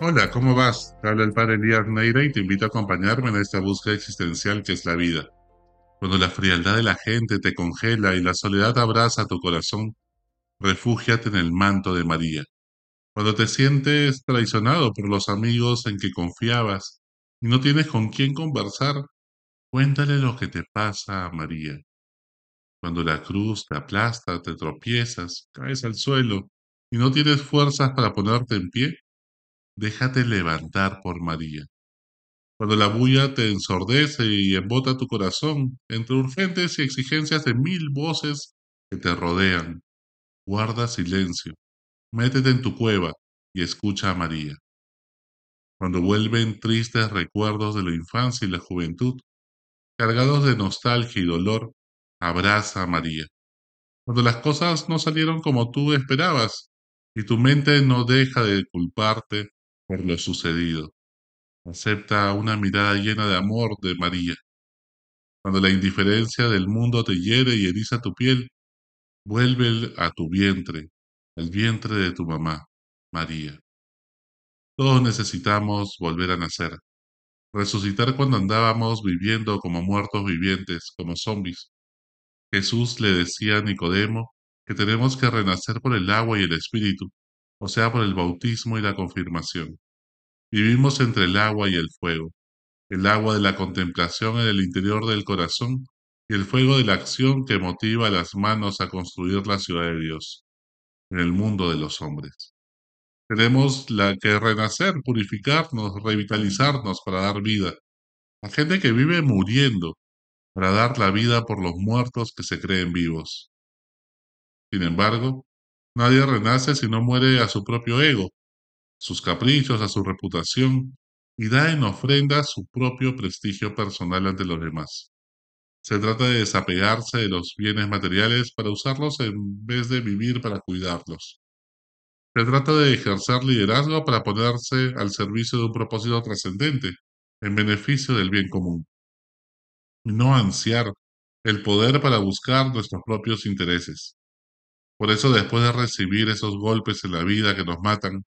Hola, ¿cómo vas? Te habla el padre Elías Neira y te invito a acompañarme en esta búsqueda existencial que es la vida. Cuando la frialdad de la gente te congela y la soledad abraza tu corazón, refúgiate en el manto de María. Cuando te sientes traicionado por los amigos en que confiabas y no tienes con quién conversar, cuéntale lo que te pasa a María. Cuando la cruz te aplasta, te tropiezas, caes al suelo y no tienes fuerzas para ponerte en pie, déjate levantar por María. Cuando la bulla te ensordece y embota tu corazón entre urgentes y exigencias de mil voces que te rodean, guarda silencio, métete en tu cueva y escucha a María. Cuando vuelven tristes recuerdos de la infancia y la juventud, cargados de nostalgia y dolor, abraza a María. Cuando las cosas no salieron como tú esperabas y tu mente no deja de culparte por lo sucedido, acepta una mirada llena de amor de María Cuando la indiferencia del mundo te hiere y eriza tu piel, vuelve a tu vientre, el vientre de tu mamá, María. Todos necesitamos volver a nacer, resucitar cuando andábamos viviendo como muertos vivientes, como zombies. Jesús le decía a Nicodemo que tenemos que renacer por el agua y el espíritu, o sea, por el bautismo y la confirmación. Vivimos entre el agua y el fuego, el agua de la contemplación en el interior del corazón y el fuego de la acción que motiva a las manos a construir la ciudad de Dios en el mundo de los hombres. Tenemos la que renacer, purificarnos, revitalizarnos para dar vida. A gente que vive muriendo para dar la vida por los muertos que se creen vivos. Sin embargo, nadie renace si no muere a su propio ego, sus caprichos, a su reputación y da en ofrenda su propio prestigio personal ante los demás. Se trata de desapegarse de los bienes materiales para usarlos en vez de vivir para cuidarlos. Se trata de ejercer liderazgo para ponerse al servicio de un propósito trascendente, en beneficio del bien común. No ansiar el poder para buscar nuestros propios intereses. Por eso, después de recibir esos golpes en la vida que nos matan,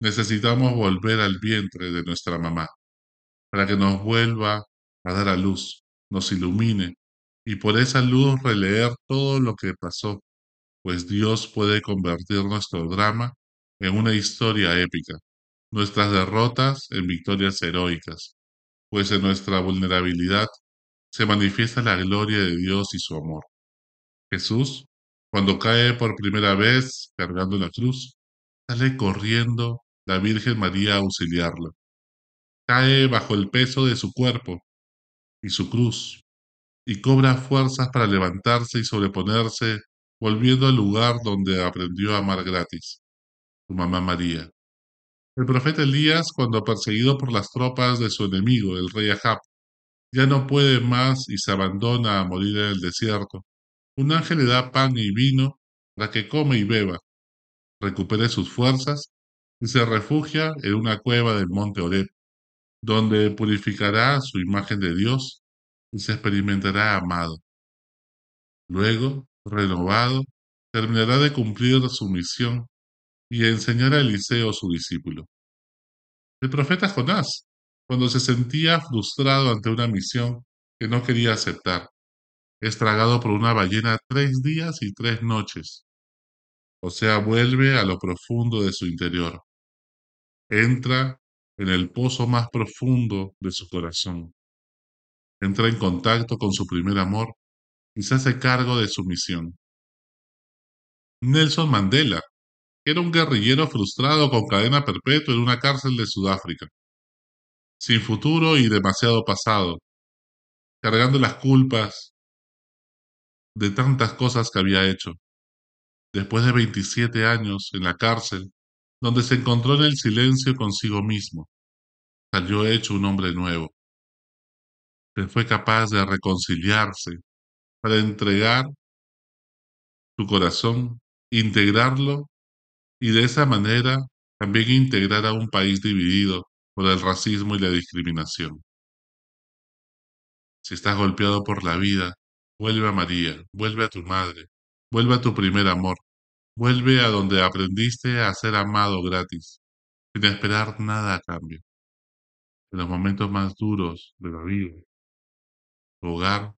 necesitamos volver al vientre de nuestra mamá, para que nos vuelva a dar a luz, nos ilumine y por esa luz releer todo lo que pasó, pues Dios puede convertir nuestro drama en una historia épica, nuestras derrotas en victorias heroicas, pues en nuestra vulnerabilidad se manifiesta la gloria de Dios y su amor. Jesús, cuando cae por primera vez cargando la cruz, sale corriendo la Virgen María a auxiliarlo. Cae bajo el peso de su cuerpo y su cruz, y cobra fuerzas para levantarse y sobreponerse, volviendo al lugar donde aprendió a amar gratis, su mamá María. El profeta Elías, cuando perseguido por las tropas de su enemigo, el rey Ahab, ya no puede más y se abandona a morir en el desierto. Un ángel le da pan y vino para que come y beba, recupere sus fuerzas y se refugia en una cueva del monte Oreb, donde purificará su imagen de Dios y se experimentará amado. Luego, renovado, terminará de cumplir su misión y enseñar a Eliseo su discípulo. El profeta Jonás, cuando se sentía frustrado ante una misión que no quería aceptar, es tragado por una ballena tres días y tres noches, o sea, vuelve a lo profundo de su interior, entra en el pozo más profundo de su corazón, entra en contacto con su primer amor y se hace cargo de su misión. Nelson Mandela era un guerrillero frustrado con cadena perpetua en una cárcel de Sudáfrica, sin futuro y demasiado pasado, cargando las culpas de tantas cosas que había hecho. Después de 27 años en la cárcel, donde se encontró en el silencio consigo mismo, salió hecho un hombre nuevo. Él fue capaz de reconciliarse para entregar su corazón, integrarlo y de esa manera también integrar a un país dividido por el racismo y la discriminación. Si estás golpeado por la vida, vuelve a María, vuelve a tu madre, vuelve a tu primer amor, vuelve a donde aprendiste a ser amado gratis. sin esperar nada a cambio. En los momentos más duros de la vida, tu hogar,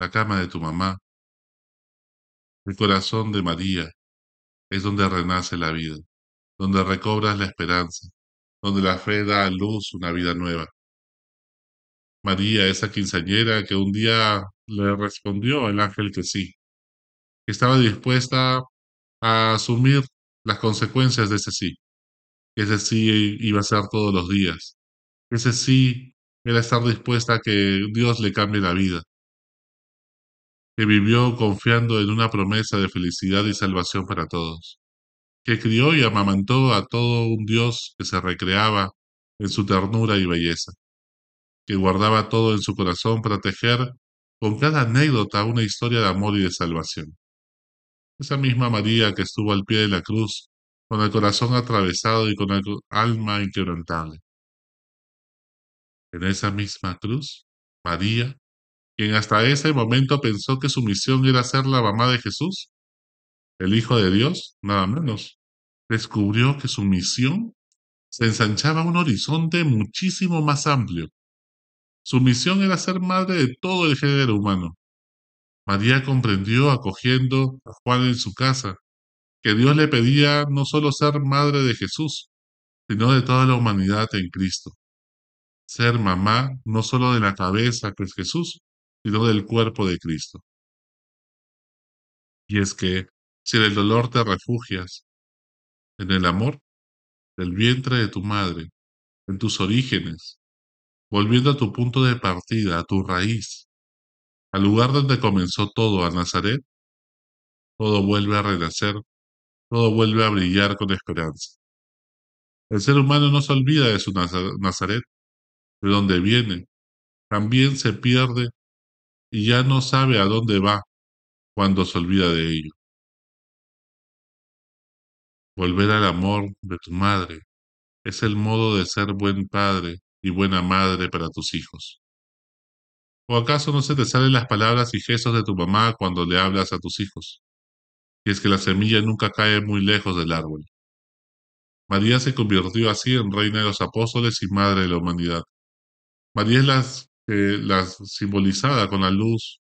la cama de tu mamá, el corazón de María, es donde renace la vida, donde recobras la esperanza, donde la fe da a luz una vida nueva. María, esa quinceañera que un día le respondió el ángel que sí, que estaba dispuesta a asumir las consecuencias de ese sí, que ese sí iba a ser todos los días, que ese sí era estar dispuesta a que Dios le cambie la vida, que vivió confiando en una promesa de felicidad y salvación para todos, que crió y amamantó a todo un Dios que se recreaba en su ternura y belleza. Que guardaba todo en su corazón para con cada anécdota una historia de amor y de salvación. Esa misma María que estuvo al pie de la cruz, con el corazón atravesado y con el alma inquebrantable. En esa misma cruz, María, quien hasta ese momento pensó que su misión era ser la mamá de Jesús, el Hijo de Dios, nada menos, descubrió que su misión se ensanchaba un horizonte muchísimo más amplio, su misión era ser madre de todo el género humano. María comprendió, acogiendo a Juan en su casa, que Dios le pedía no solo ser madre de Jesús, sino de toda la humanidad en Cristo. Ser mamá no solo de la cabeza que es Jesús, sino del cuerpo de Cristo. Y es que si en el dolor te refugias, en el amor del vientre de tu madre, en tus orígenes, volviendo a tu punto de partida, a tu raíz, al lugar donde comenzó todo, a Nazaret, todo vuelve a renacer, todo vuelve a brillar con esperanza. El ser humano no se olvida de su Nazaret, de dónde viene, también se pierde y ya no sabe a dónde va cuando se olvida de ello. Volver al amor de tu madre es el modo de ser buen padre y buena madre para tus hijos. ¿O acaso no se te salen las palabras y gestos de tu mamá cuando le hablas a tus hijos? Y es que la semilla nunca cae muy lejos del árbol. María se convirtió así en reina de los apóstoles y madre de la humanidad. María es la, simbolizada con la luz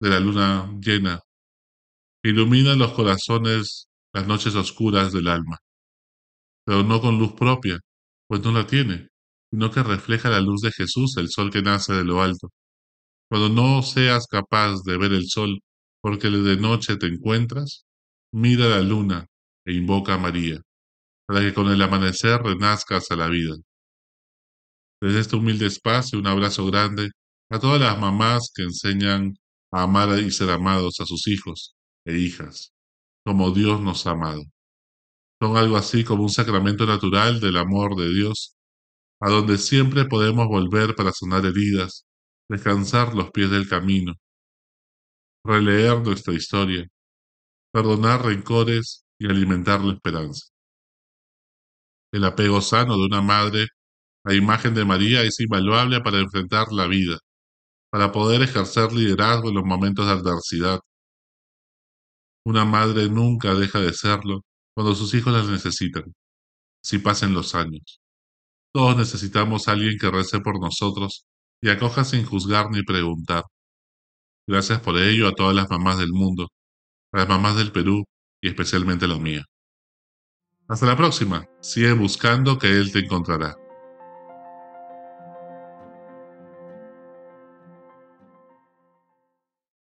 de la luna llena, que ilumina los corazones las noches oscuras del alma, pero no con luz propia, pues no la tiene, sino que refleja la luz de Jesús, el sol que nace de lo alto. Cuando no seas capaz de ver el sol porque de noche te encuentras, mira la luna e invoca a María, para que con el amanecer renazcas a la vida. Desde este humilde espacio, un abrazo grande a todas las mamás que enseñan a amar y ser amados a sus hijos e hijas, como Dios nos ha amado. Son algo así como un sacramento natural del amor de Dios a donde siempre podemos volver para sanar heridas, descansar los pies del camino, releer nuestra historia, perdonar rencores y alimentar la esperanza. El apego sano de una madre a imagen de María es invaluable para enfrentar la vida, para poder ejercer liderazgo en los momentos de adversidad. Una madre nunca deja de serlo cuando sus hijos las necesitan, si pasen los años. Todos necesitamos a alguien que rece por nosotros y acoja sin juzgar ni preguntar. Gracias por ello a todas las mamás del mundo, a las mamás del Perú y especialmente la mía. Hasta la próxima. Sigue buscando que Él te encontrará.